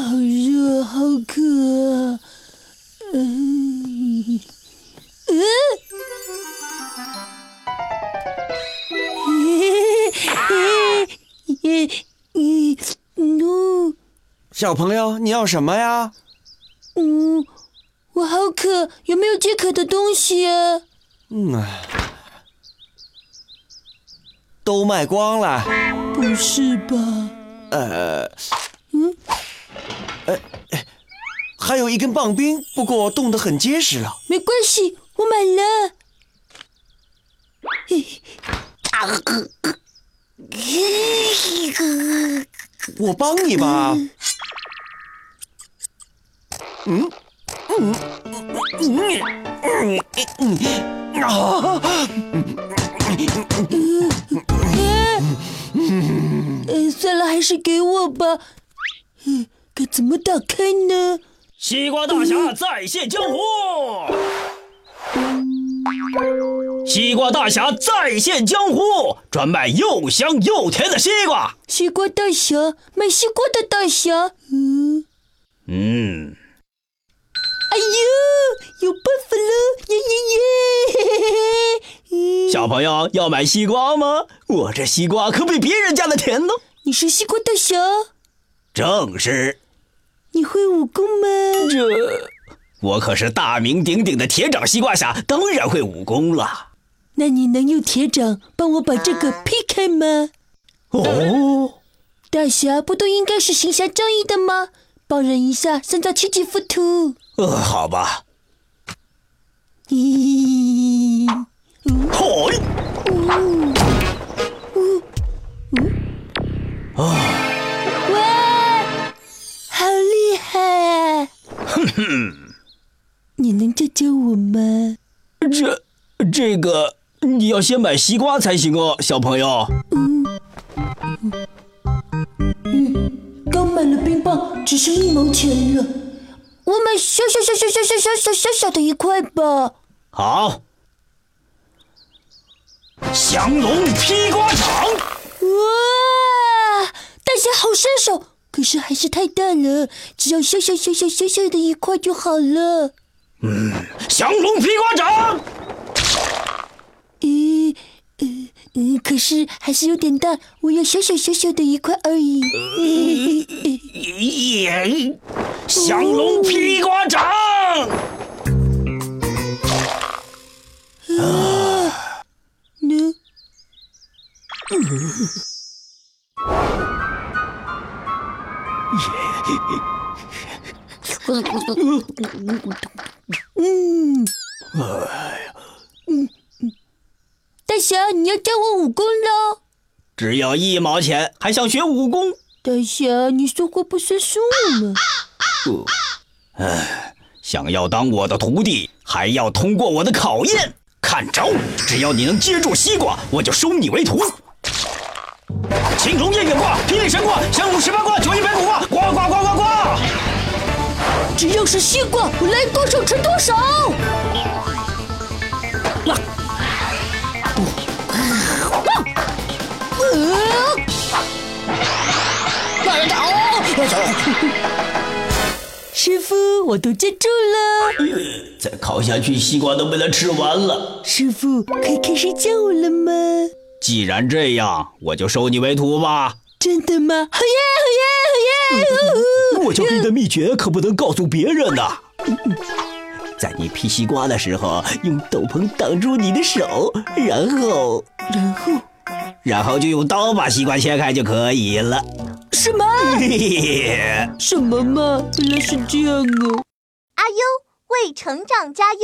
好热好渴嗯嗯嗯嗯嗯嗯嗯小朋友你要什么呀嗯我好渴有没有解渴的东西啊嗯啊都卖光了不是吧呃呃，还有一根棒冰，不过冻得很结实了。没关系，我买了。我帮你吧。嗯嗯嗯嗯嗯啊！嗯，算了，还是给我吧。嗯，该怎么打开呢？西瓜大侠再现江湖。西瓜大侠再现江湖，专卖又香又甜的西瓜。西瓜大侠卖西瓜的大侠，嗯嗯。哎呦，有办法了！耶耶耶！小朋友要买西瓜吗？我这西瓜可比别人家的甜呢。你是西瓜大侠？正是。你会武功吗？这，我可是大名鼎鼎的铁掌西瓜侠，当然会武功了。那你能用铁掌帮我把这个劈开吗？哦，大侠不都应该是行侠仗义的吗？帮人一下，三造七级浮屠。呃，好吧。咦，嘿，啊，你能教教我吗？这，这个你要先买西瓜才行哦，小朋友。嗯，嗯，刚买了冰棒，只剩一毛钱了。我买小小小小小小小小小小的一块吧。好，降龙劈瓜掌。哇，大侠好身手，可是还是太大了，只要小小小小小小的一块就好了。嗯，降龙劈瓜掌。咦，呃，嗯，可是还是有点大，我要小小小小的一块而已。耶！降龙劈瓜掌！啊，呢？嗯，哎呀，嗯嗯，大侠，你要教我武功喽？只要一毛钱，还想学武功？大侠，你说话不算数吗？唉，想要当我的徒弟，还要通过我的考验。看招！只要你能接住西瓜，我就收你为徒。青龙偃月挂，霹雳神挂，降龙十八卦，九阴白骨挂，是西瓜，我来多少吃多少。师傅，我都接住了。再烤下去，西瓜都被他吃完了。师傅，可以开始教我了吗？既然这样，我就收你为徒吧。真的吗？好耶，好耶！我教给你的秘诀可不能告诉别人呐。在你劈西瓜的时候，用斗篷挡住你的手，然后，然后，然后就用刀把西瓜切开就可以了。什么？什么嘛？原来是这样哦！阿优为成长加油。